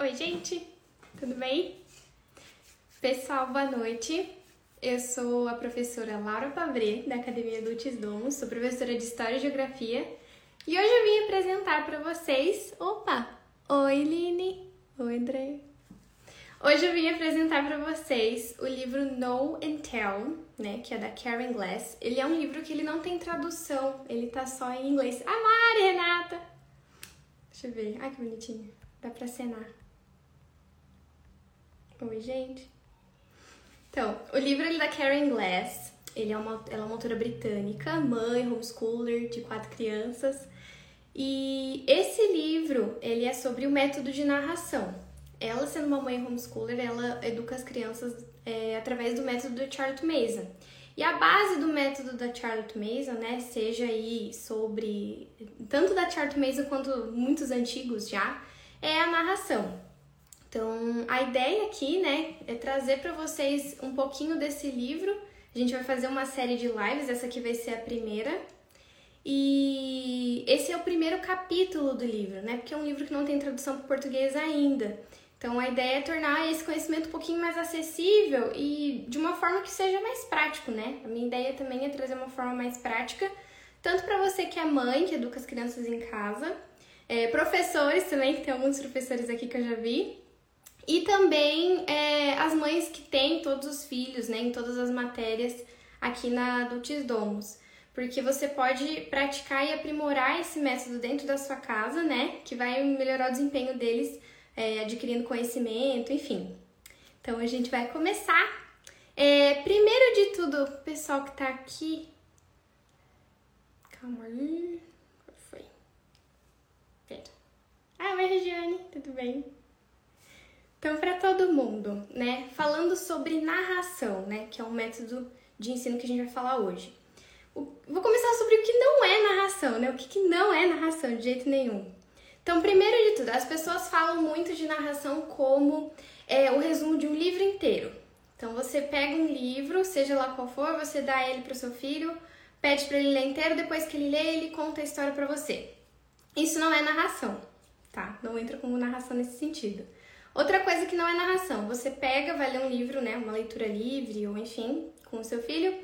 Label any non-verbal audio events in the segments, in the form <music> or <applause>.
Oi, gente, tudo bem? Pessoal, boa noite. Eu sou a professora Laura Pavré, da Academia Dulces Domus, sou professora de História e Geografia e hoje eu vim apresentar para vocês. Opa! Oi, Line! Oi, André! Hoje eu vim apresentar para vocês o livro Know and Tell, né, que é da Karen Glass. Ele é um livro que ele não tem tradução, ele tá só em inglês. Mari, Renata! Deixa eu ver. Ai, que bonitinho. Dá pra acenar. Oi, gente. Então, o livro é da Karen Glass. Ele é uma, ela é uma autora britânica, mãe, homeschooler de quatro crianças. E esse livro, ele é sobre o método de narração. Ela, sendo uma mãe homeschooler, ela educa as crianças é, através do método do Charlotte Mason. E a base do método da Charlotte Mason, né, seja aí sobre tanto da Charlotte Mason quanto muitos antigos já, é a narração. Então, a ideia aqui, né, é trazer para vocês um pouquinho desse livro. A gente vai fazer uma série de lives, essa aqui vai ser a primeira. E esse é o primeiro capítulo do livro, né? Porque é um livro que não tem tradução para português ainda. Então a ideia é tornar esse conhecimento um pouquinho mais acessível e de uma forma que seja mais prático, né? A minha ideia também é trazer uma forma mais prática, tanto para você que é mãe, que educa as crianças em casa, é, professores também, que tem alguns professores aqui que eu já vi, e também é, as mães que têm todos os filhos, né, em todas as matérias aqui na Adultis Domus. Porque você pode praticar e aprimorar esse método dentro da sua casa, né? Que vai melhorar o desempenho deles é, adquirindo conhecimento, enfim. Então a gente vai começar. É, primeiro de tudo, pessoal que tá aqui. Calma aí. Qual foi? Pera. Ah, oi, Regiane, tudo bem? Então, para todo mundo, né? Falando sobre narração, né? Que é um método de ensino que a gente vai falar hoje. Vou começar sobre o que não é narração, né? O que, que não é narração de jeito nenhum. Então, primeiro de tudo, as pessoas falam muito de narração como é, o resumo de um livro inteiro. Então, você pega um livro, seja lá qual for, você dá ele para o seu filho, pede para ele ler inteiro, depois que ele lê, ele conta a história para você. Isso não é narração, tá? Não entra como narração nesse sentido. Outra coisa que não é narração, você pega, vai ler um livro, né, uma leitura livre ou enfim, com o seu filho,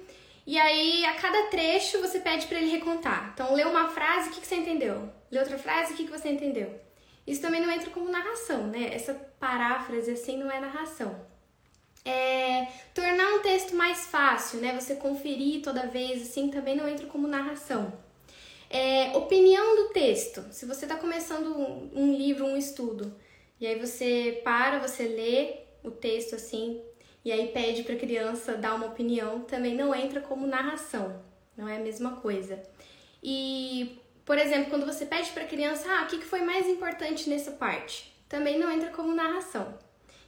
e aí, a cada trecho, você pede para ele recontar. Então, lê uma frase, o que, que você entendeu? Lê outra frase, o que, que você entendeu? Isso também não entra como narração, né? Essa paráfrase assim não é narração. É, tornar um texto mais fácil, né? Você conferir toda vez, assim, também não entra como narração. É, opinião do texto. Se você está começando um, livro, um estudo, e aí você para, você lê o texto assim, e aí pede para a criança dar uma opinião, também não entra como narração, não é a mesma coisa. E, por exemplo, quando você pede para a criança, ah, o que foi mais importante nessa parte? Também não entra como narração.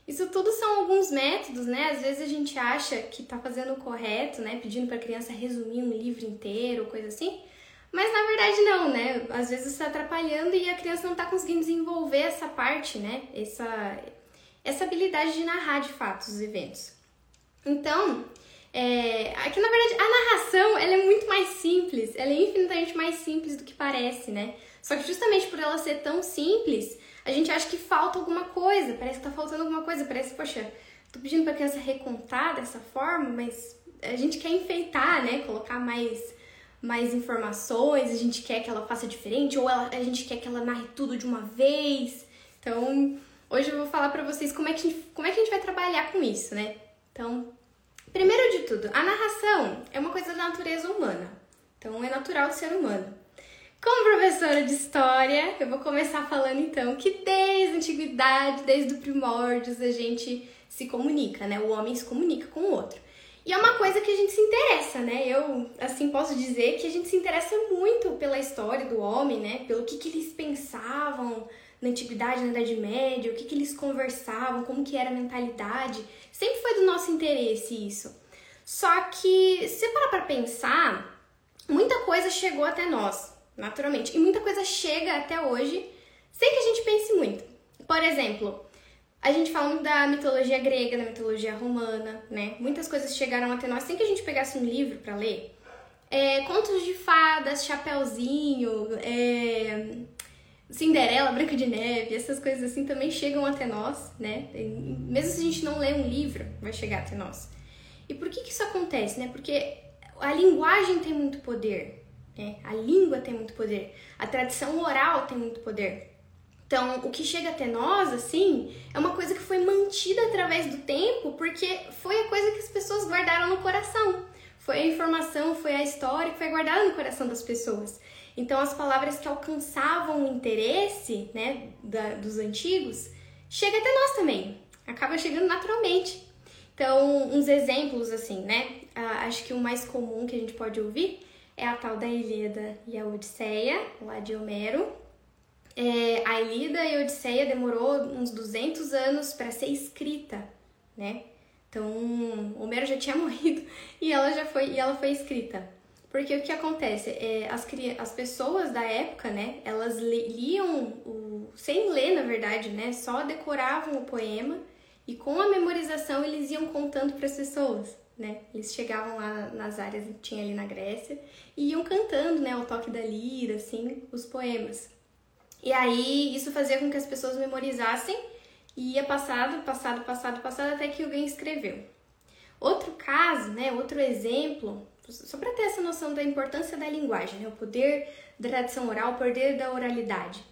Isso tudo são alguns métodos, né? Às vezes a gente acha que tá fazendo o correto, né? Pedindo para a criança resumir um livro inteiro, coisa assim. Mas na verdade não, né? Às vezes está atrapalhando e a criança não está conseguindo desenvolver essa parte, né? Essa, essa habilidade de narrar de fato os eventos. Então, é, aqui na verdade a narração ela é muito mais simples, ela é infinitamente mais simples do que parece, né? Só que justamente por ela ser tão simples, a gente acha que falta alguma coisa, parece que tá faltando alguma coisa, parece, poxa, tô pedindo pra criança recontar dessa forma, mas a gente quer enfeitar, né? Colocar mais, mais informações, a gente quer que ela faça diferente, ou ela, a gente quer que ela narre tudo de uma vez. Então, Hoje eu vou falar para vocês como é, que, como é que a gente vai trabalhar com isso, né? Então, primeiro de tudo, a narração é uma coisa da natureza humana. Então, é natural do ser humano. Como professora de história, eu vou começar falando então que desde a antiguidade, desde o primórdios, a gente se comunica, né? O homem se comunica com o outro. E é uma coisa que a gente se interessa, né? Eu, assim, posso dizer que a gente se interessa muito pela história do homem, né? Pelo que, que eles pensavam, na antiguidade, na Idade Média, o que, que eles conversavam, como que era a mentalidade. Sempre foi do nosso interesse isso. Só que, se parar pra pensar, muita coisa chegou até nós, naturalmente. E muita coisa chega até hoje sem que a gente pense muito. Por exemplo, a gente fala muito da mitologia grega, da mitologia romana, né? Muitas coisas chegaram até nós sem que a gente pegasse um livro para ler. É, contos de fadas, Chapeuzinho, é, Cinderela, Branca de Neve, essas coisas assim também chegam até nós, né? Mesmo se a gente não lê um livro, vai chegar até nós. E por que, que isso acontece, né? Porque a linguagem tem muito poder, né? A língua tem muito poder, a tradição oral tem muito poder. Então, o que chega até nós, assim, é uma coisa que foi mantida através do tempo, porque foi a coisa que as pessoas guardaram no coração. Foi a informação, foi a história que foi guardada no coração das pessoas. Então, as palavras que alcançavam o interesse, né, da, dos antigos, chega até nós também. Acaba chegando naturalmente. Então, uns exemplos, assim, né? Acho que o mais comum que a gente pode ouvir é a tal da Ilíada e a Odisseia, lá de Homero é, a Ilíada e a Odisseia demorou uns 200 anos para ser escrita, né? Então, Homero já tinha <laughs> morrido e ela já foi e ela foi escrita. Porque o que acontece? É, as, as pessoas da época, né, elas liam, o, sem ler, na verdade, né, só decoravam o poema e com a memorização eles iam contando para as pessoas, né? Eles chegavam lá nas áreas que tinha ali na Grécia e iam cantando, né, ao toque da lira, assim, os poemas. E aí isso fazia com que as pessoas memorizassem e ia passado, passado, passado, passado até que alguém escreveu. Outro caso, né, outro exemplo, só para ter essa noção da importância da linguagem, né, o poder da tradição oral, o poder da oralidade.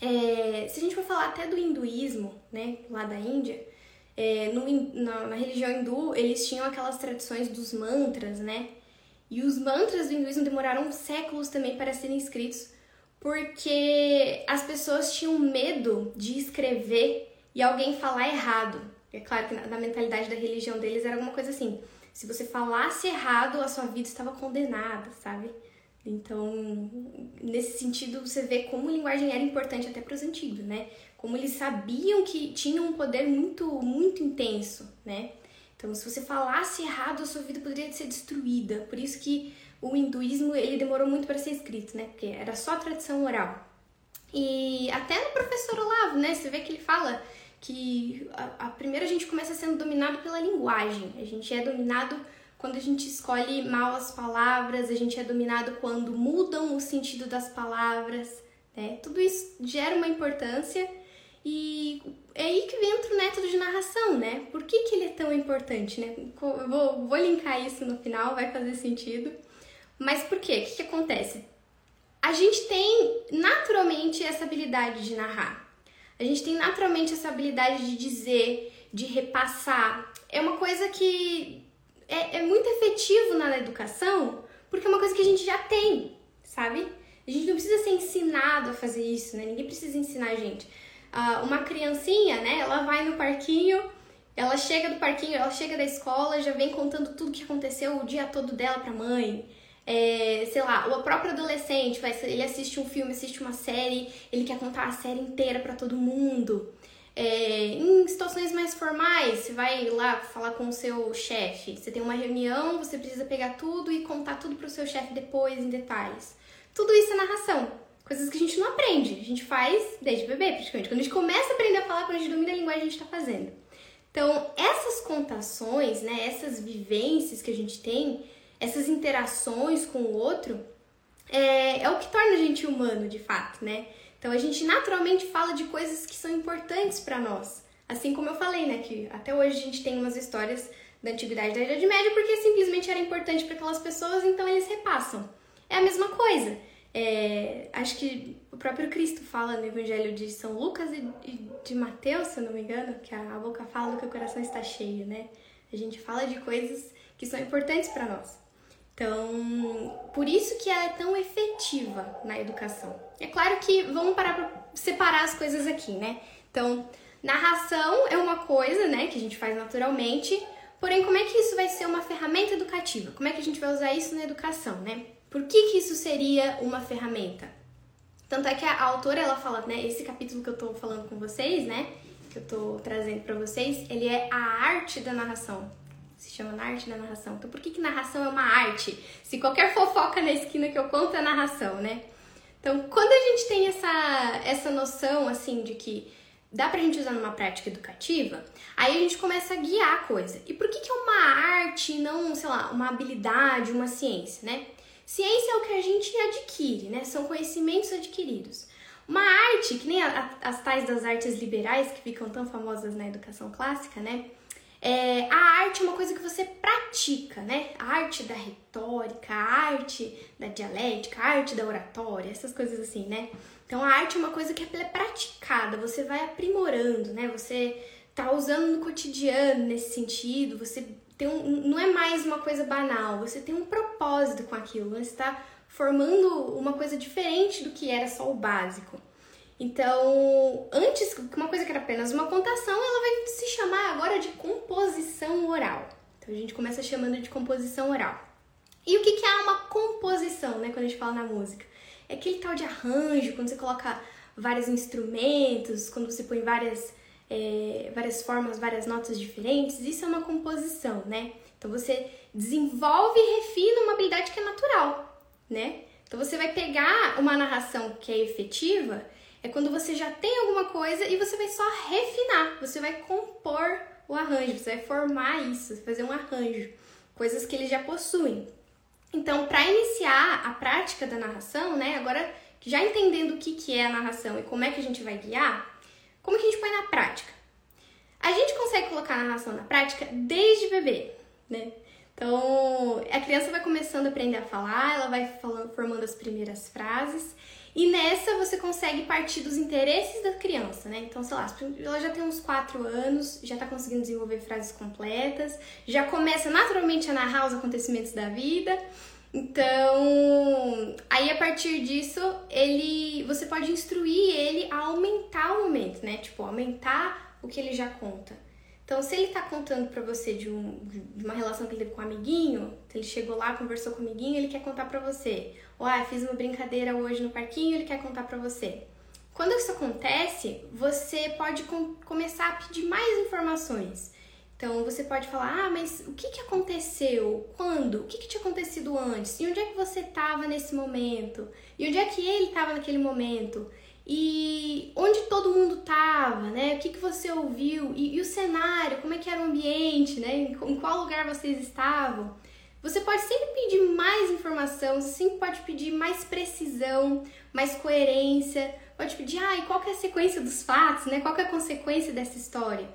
É, se a gente for falar até do hinduísmo, né, lá da Índia, é, no, na, na, religião hindu, eles tinham aquelas tradições dos mantras, né? E os mantras do hinduísmo demoraram séculos também para serem escritos, porque as pessoas tinham medo de escrever e alguém falar errado. É claro que na mentalidade da religião deles era alguma coisa assim: se você falasse errado, a sua vida estava condenada, sabe? Então, nesse sentido, você vê como a linguagem era importante até para os antigos, né? Como eles sabiam que tinham um poder muito, muito intenso, né? Então, se você falasse errado, a sua vida poderia ser destruída. Por isso que o hinduísmo ele demorou muito para ser escrito, né? Porque era só tradição oral. E até no professor Olavo, né? Você vê que ele fala que a, a primeiro a gente começa sendo dominado pela linguagem. A gente é dominado quando a gente escolhe mal as palavras, a gente é dominado quando mudam o sentido das palavras, né? Tudo isso gera uma importância e é aí que entra o método de narração, né? Por que, que ele é tão importante, né? Eu vou, vou linkar isso no final, vai fazer sentido. Mas por quê? O que, que acontece? A gente tem naturalmente essa habilidade de narrar. A gente tem naturalmente essa habilidade de dizer, de repassar. É uma coisa que é, é muito efetivo na educação, porque é uma coisa que a gente já tem, sabe? A gente não precisa ser ensinado a fazer isso, né? Ninguém precisa ensinar a gente. Uh, uma criancinha, né? Ela vai no parquinho, ela chega do parquinho, ela chega da escola, já vem contando tudo que aconteceu o dia todo dela pra mãe é, sei lá, o próprio adolescente, ele assiste um filme, assiste uma série, ele quer contar a série inteira para todo mundo. É, em situações mais formais, você vai lá falar com o seu chefe, você tem uma reunião, você precisa pegar tudo e contar tudo pro seu chefe depois em detalhes. Tudo isso é narração, coisas que a gente não aprende, a gente faz desde bebê, praticamente. Quando a gente começa a aprender a falar, quando a gente domina a linguagem, a gente está fazendo. Então, essas contações, né, essas vivências que a gente tem, essas interações com o outro, é, é o que torna a gente humano, de fato, né? Então a gente naturalmente fala de coisas que são importantes para nós. Assim como eu falei, né, que até hoje a gente tem umas histórias da antiguidade da Idade Média porque simplesmente era importante para aquelas pessoas, então eles repassam. É a mesma coisa. É, acho que o próprio Cristo fala no Evangelho de São Lucas e de Mateus, se eu não me engano, que a boca fala do que o coração está cheio, né? A gente fala de coisas que são importantes para nós. Então, por isso que ela é tão efetiva na educação. É claro que vamos parar para separar as coisas aqui, né? Então, narração é uma coisa, né, que a gente faz naturalmente, porém, como é que isso vai ser uma ferramenta educativa? Como é que a gente vai usar isso na educação, né? Por que que isso seria uma ferramenta? Tanto é que a autora, ela fala, né, esse capítulo que eu tô falando com vocês, né, que eu tô trazendo para vocês, ele é a arte da narração se chama na arte da narração. Então, por que, que narração é uma arte? Se qualquer fofoca na esquina que eu conto é narração, né? Então, quando a gente tem essa, essa noção, assim, de que dá pra gente usar numa prática educativa, aí a gente começa a guiar a coisa. E por que, que é uma arte e não, sei lá, uma habilidade, uma ciência, né? Ciência é o que a gente adquire, né? São conhecimentos adquiridos. Uma arte, que nem a, a, as tais das artes liberais que ficam tão famosas na educação clássica, né? É, a arte é uma coisa que você pratica, né? A arte da retórica, a arte da dialética, a arte da oratória, essas coisas assim, né? Então a arte é uma coisa que é praticada, você vai aprimorando, né? Você tá usando no cotidiano nesse sentido, você tem um, não é mais uma coisa banal, você tem um propósito com aquilo, você está formando uma coisa diferente do que era só o básico. Então, antes, uma coisa que era apenas uma contação, ela vai se chamar agora de composição oral. Então, a gente começa chamando de composição oral. E o que, que é uma composição, né, quando a gente fala na música? É aquele tal de arranjo, quando você coloca vários instrumentos, quando você põe várias, é, várias formas, várias notas diferentes, isso é uma composição, né? Então, você desenvolve e refina uma habilidade que é natural, né? Então, você vai pegar uma narração que é efetiva é quando você já tem alguma coisa e você vai só refinar, você vai compor o arranjo, você vai formar isso, fazer um arranjo, coisas que eles já possuem. Então, para iniciar a prática da narração, né, agora já entendendo o que, que é a narração e como é que a gente vai guiar, como que a gente põe na prática? A gente consegue colocar a narração na prática desde bebê, né? Então, a criança vai começando a aprender a falar, ela vai falando, formando as primeiras frases e nessa você consegue partir dos interesses da criança, né? Então, sei lá, ela já tem uns 4 anos, já tá conseguindo desenvolver frases completas, já começa naturalmente a narrar os acontecimentos da vida. Então, aí a partir disso, ele você pode instruir ele a aumentar o momento, né? Tipo, aumentar o que ele já conta. Então, se ele tá contando pra você de, um, de uma relação que ele teve com um amiguinho, ele chegou lá, conversou com o amiguinho, ele quer contar pra você. Ou, ah, fiz uma brincadeira hoje no parquinho, ele quer contar pra você. Quando isso acontece, você pode com começar a pedir mais informações. Então, você pode falar, ah, mas o que, que aconteceu? Quando? O que, que tinha acontecido antes? E onde é que você estava nesse momento? E onde é que ele estava naquele momento? E onde todo mundo estava, né? O que, que você ouviu e, e, o cenário, como é que era o ambiente, né? Em qual lugar vocês estavam. Você pode sempre pedir mais informação, sempre pode pedir mais precisão, mais coerência, pode pedir, ah, e qual que é a sequência dos fatos, né? Qual que é a consequência dessa história?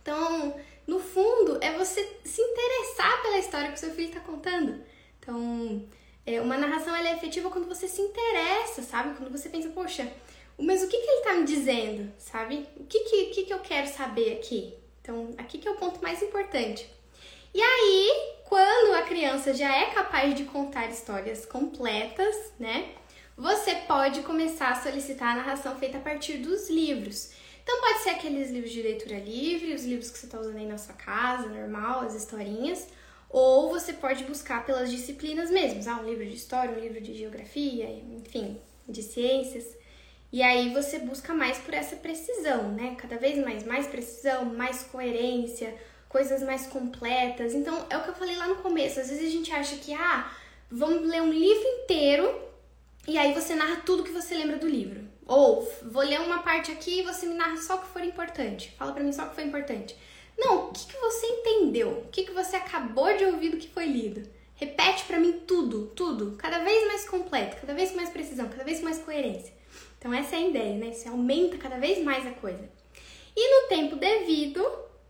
Então, no fundo, é você se interessar pela história que o seu filho está contando. Então, é, uma narração ela é efetiva quando você se interessa, sabe? Quando você pensa, poxa, mas o que, que ele está me dizendo, sabe? O que, que, que, que eu quero saber aqui? Então, aqui que é o ponto mais importante. E aí, quando a criança já é capaz de contar histórias completas, né? Você pode começar a solicitar a narração feita a partir dos livros. Então, pode ser aqueles livros de leitura livre, os livros que você está usando aí na sua casa, normal, as historinhas. Ou você pode buscar pelas disciplinas mesmo. Ah, um livro de história, um livro de geografia, enfim, de ciências. E aí você busca mais por essa precisão, né? Cada vez mais, mais precisão, mais coerência, coisas mais completas. Então, é o que eu falei lá no começo. Às vezes a gente acha que, ah, vamos ler um livro inteiro e aí você narra tudo que você lembra do livro. Ou, vou ler uma parte aqui e você me narra só o que for importante. Fala pra mim só o que foi importante. Não, o que, que você entendeu? O que, que você acabou de ouvir do que foi lido? Repete para mim tudo, tudo, cada vez mais completo, cada vez com mais precisão, cada vez com mais coerência. Então essa é a ideia, né? Você aumenta cada vez mais a coisa. E no tempo devido,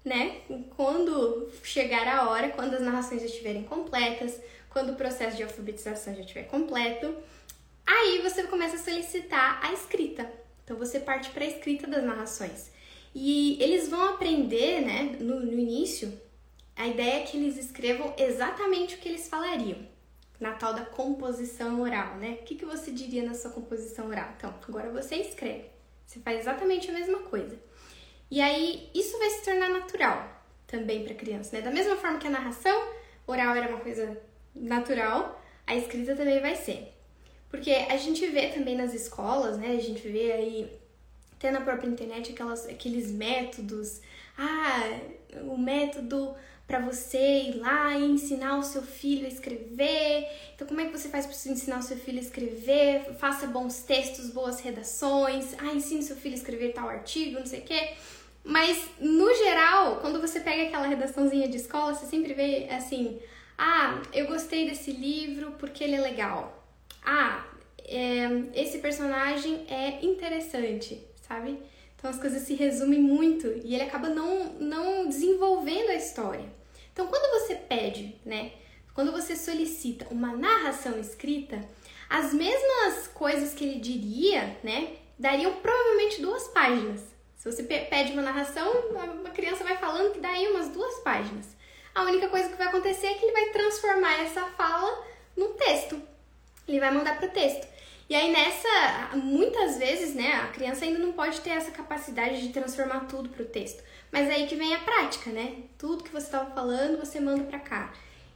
né? Quando chegar a hora, quando as narrações já estiverem completas, quando o processo de alfabetização já estiver completo, aí você começa a solicitar a escrita. Então você parte para a escrita das narrações. E eles vão aprender, né, no, no início, a ideia é que eles escrevam exatamente o que eles falariam na tal da composição oral, né? O que, que você diria na sua composição oral? Então, agora você escreve. Você faz exatamente a mesma coisa. E aí, isso vai se tornar natural também para criança, né? Da mesma forma que a narração oral era uma coisa natural, a escrita também vai ser. Porque a gente vê também nas escolas, né? A gente vê aí, até na própria internet, aquelas, aqueles métodos. Ah, o método para você ir lá e ensinar o seu filho a escrever. Então, como é que você faz para ensinar o seu filho a escrever? Faça bons textos, boas redações. Ah, ensine seu filho a escrever tal artigo, não sei o quê. Mas, no geral, quando você pega aquela redaçãozinha de escola, você sempre vê assim: ah, eu gostei desse livro porque ele é legal. Ah, é, esse personagem é interessante, sabe? Então as coisas se resumem muito e ele acaba não, não desenvolvendo a história. Então quando você pede, né? Quando você solicita uma narração escrita, as mesmas coisas que ele diria, né? Dariam provavelmente duas páginas. Se você pede uma narração, uma criança vai falando que dá aí umas duas páginas. A única coisa que vai acontecer é que ele vai transformar essa fala num texto. Ele vai mandar para o texto. E aí nessa, muitas vezes, né, a criança ainda não pode ter essa capacidade de transformar tudo para o texto. Mas aí que vem a prática, né? Tudo que você estava falando, você manda para cá.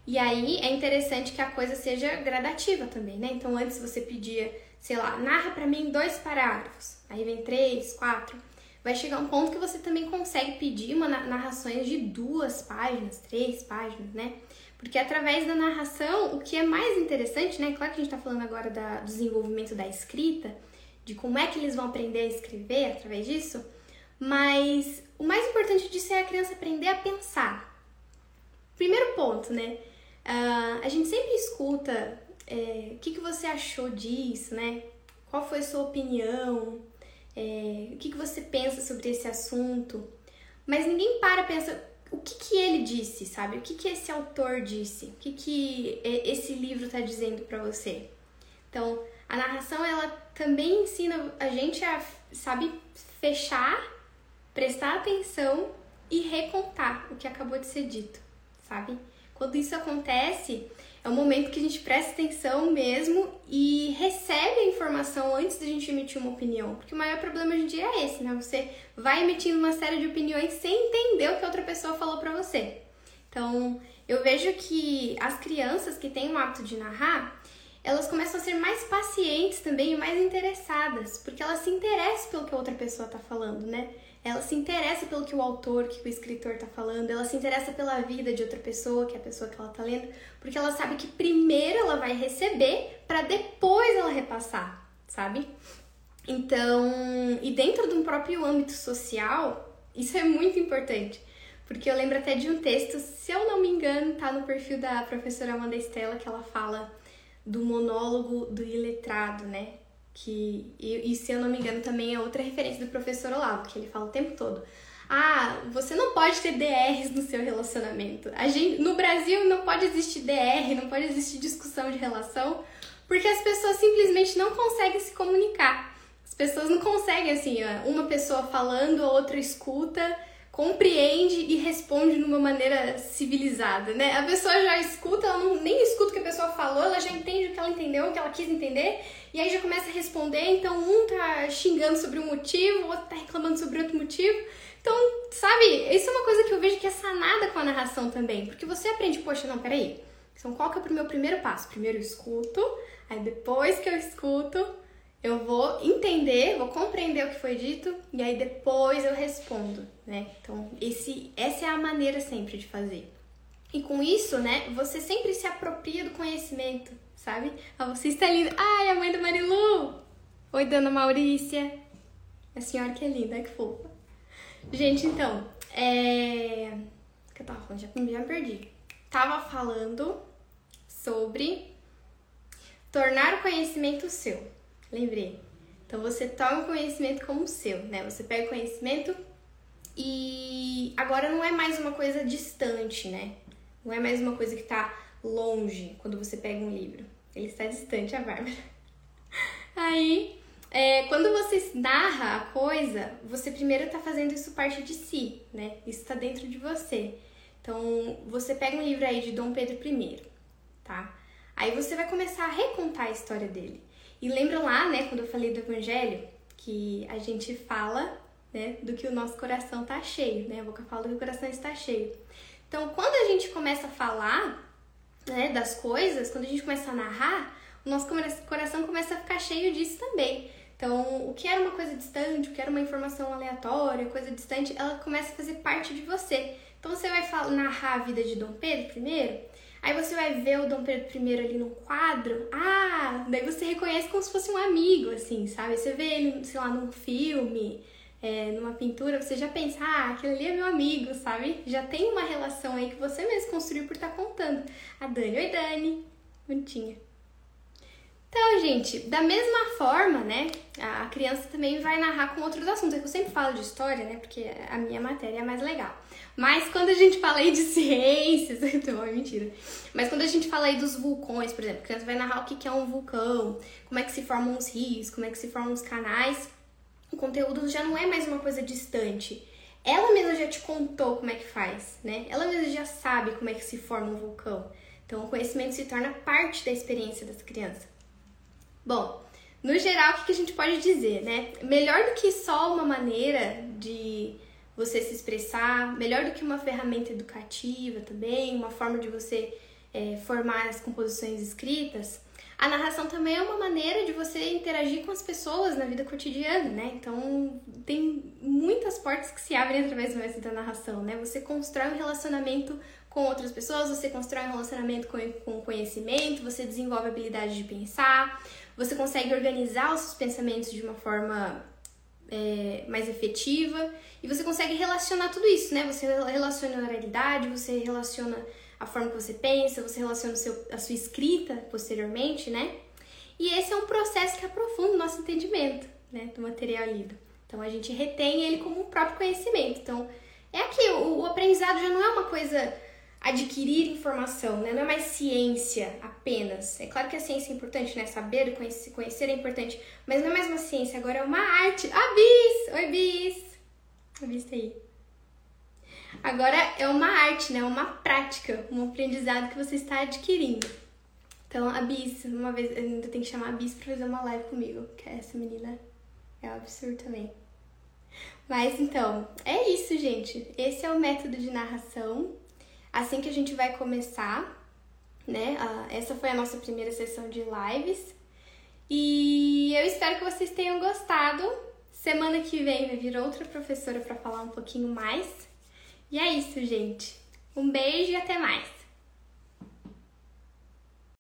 E aí é interessante que a coisa seja gradativa também, né? Então antes você pedia, sei lá, narra para mim dois parágrafos. Aí vem três, quatro. Vai chegar um ponto que você também consegue pedir uma narrações de duas páginas, três páginas, né? Porque através da narração, o que é mais interessante, né? Claro que a gente está falando agora da, do desenvolvimento da escrita, de como é que eles vão aprender a escrever através disso, mas o mais importante disso é a criança aprender a pensar. Primeiro ponto, né? Uh, a gente sempre escuta é, o que, que você achou disso, né? Qual foi a sua opinião? É, o que, que você pensa sobre esse assunto? Mas ninguém para pensa o que, que ele disse, sabe? O que, que esse autor disse? O que, que esse livro está dizendo para você? Então, a narração ela também ensina a gente a, sabe, fechar, prestar atenção e recontar o que acabou de ser dito, sabe? Quando isso acontece, é o momento que a gente presta atenção mesmo e recebe a informação antes da gente emitir uma opinião. Porque o maior problema hoje em dia é esse, né? Você vai emitindo uma série de opiniões sem entender o que outra pessoa falou para você. Então, eu vejo que as crianças que têm o hábito de narrar, elas começam a ser mais pacientes também e mais interessadas, porque elas se interessam pelo que a outra pessoa está falando, né? Ela se interessa pelo que o autor, que o escritor está falando, ela se interessa pela vida de outra pessoa, que é a pessoa que ela está lendo, porque ela sabe que primeiro ela vai receber para depois ela repassar, sabe? Então, e dentro de um próprio âmbito social, isso é muito importante. Porque eu lembro até de um texto, se eu não me engano, tá no perfil da professora Amanda Estela, que ela fala do monólogo do iletrado, né? Que e, e, se eu não me engano também é outra referência do professor Olavo, que ele fala o tempo todo. Ah, você não pode ter DRs no seu relacionamento. A gente, no Brasil não pode existir DR, não pode existir discussão de relação, porque as pessoas simplesmente não conseguem se comunicar. As pessoas não conseguem assim, uma pessoa falando, a outra escuta compreende e responde de uma maneira civilizada, né? A pessoa já escuta, ela não, nem escuta o que a pessoa falou, ela já entende o que ela entendeu, o que ela quis entender, e aí já começa a responder, então um tá xingando sobre um motivo, o outro tá reclamando sobre outro motivo. Então, sabe, isso é uma coisa que eu vejo que é sanada com a narração também, porque você aprende, poxa, não, peraí, então qual que é o meu primeiro passo? Primeiro eu escuto, aí depois que eu escuto, eu vou entender, vou compreender o que foi dito e aí depois eu respondo, né? Então, esse, essa é a maneira sempre de fazer. E com isso, né, você sempre se apropria do conhecimento, sabe? Ah, você está linda. Ai, a mãe da Marilu! Oi, dona Maurícia! A senhora que é linda, que fofa. Gente, então, é. O que eu tava falando? Já, já me perdi. Tava falando sobre tornar o conhecimento seu. Lembrei. Então você toma o conhecimento como seu, né? Você pega o conhecimento e agora não é mais uma coisa distante, né? Não é mais uma coisa que tá longe quando você pega um livro. Ele está distante, a Bárbara. <laughs> Aí, é, quando você narra a coisa, você primeiro tá fazendo isso parte de si, né? Isso tá dentro de você. Então, você pega um livro aí de Dom Pedro I, tá? Aí você vai começar a recontar a história dele. E lembram lá, né, quando eu falei do evangelho, que a gente fala, né, do que o nosso coração tá cheio, né? A boca fala do que o coração está cheio. Então, quando a gente começa a falar, né, das coisas, quando a gente começa a narrar, o nosso coração começa a ficar cheio disso também. Então, o que era uma coisa distante, o que era uma informação aleatória, coisa distante, ela começa a fazer parte de você. Então, você vai narrar a vida de Dom Pedro primeiro, Aí você vai ver o Dom Pedro I ali no quadro, ah, daí você reconhece como se fosse um amigo, assim, sabe? Você vê ele, sei lá, num filme, é, numa pintura, você já pensa, ah, aquele ali é meu amigo, sabe? Já tem uma relação aí que você mesmo construiu por estar tá contando. A Dani, oi Dani, bonitinha. Então, gente, da mesma forma, né, a criança também vai narrar com outros assuntos. É que eu sempre falo de história, né, porque a minha matéria é mais legal. Mas quando a gente fala aí de ciências, <laughs> então é mentira. Mas quando a gente fala aí dos vulcões, por exemplo, a criança vai narrar o que é um vulcão, como é que se formam os rios, como é que se formam os canais, o conteúdo já não é mais uma coisa distante. Ela mesma já te contou como é que faz, né? Ela mesma já sabe como é que se forma um vulcão. Então, o conhecimento se torna parte da experiência das crianças. Bom, no geral, o que a gente pode dizer, né? Melhor do que só uma maneira de você se expressar, melhor do que uma ferramenta educativa também, uma forma de você é, formar as composições escritas, a narração também é uma maneira de você interagir com as pessoas na vida cotidiana, né? Então, tem muitas portas que se abrem através do método da narração, né? Você constrói um relacionamento com outras pessoas, você constrói um relacionamento com, com conhecimento, você desenvolve a habilidade de pensar, você consegue organizar os seus pensamentos de uma forma é, mais efetiva e você consegue relacionar tudo isso, né? Você relaciona a oralidade, você relaciona a forma que você pensa, você relaciona seu, a sua escrita posteriormente, né? E esse é um processo que aprofunda o nosso entendimento, né, do material lido. Então a gente retém ele como um próprio conhecimento. Então é aqui, o, o aprendizado já não é uma coisa adquirir informação, né? Não é mais ciência apenas. É claro que a ciência é importante, né? Saber, conhecer, conhecer é importante, mas não é mais uma ciência, agora é uma arte. Ah, Bis! Oi, Bis! A Bis tá aí. Agora é uma arte, né? Uma prática, um aprendizado que você está adquirindo. Então, a Bis, uma vez, eu ainda tenho que chamar a Bis pra fazer uma live comigo, que essa menina é um absurdo também. Mas então, é isso, gente. Esse é o método de narração assim que a gente vai começar, né? essa foi a nossa primeira sessão de lives. E eu espero que vocês tenham gostado. Semana que vem vai vir outra professora para falar um pouquinho mais. E é isso, gente. Um beijo e até mais!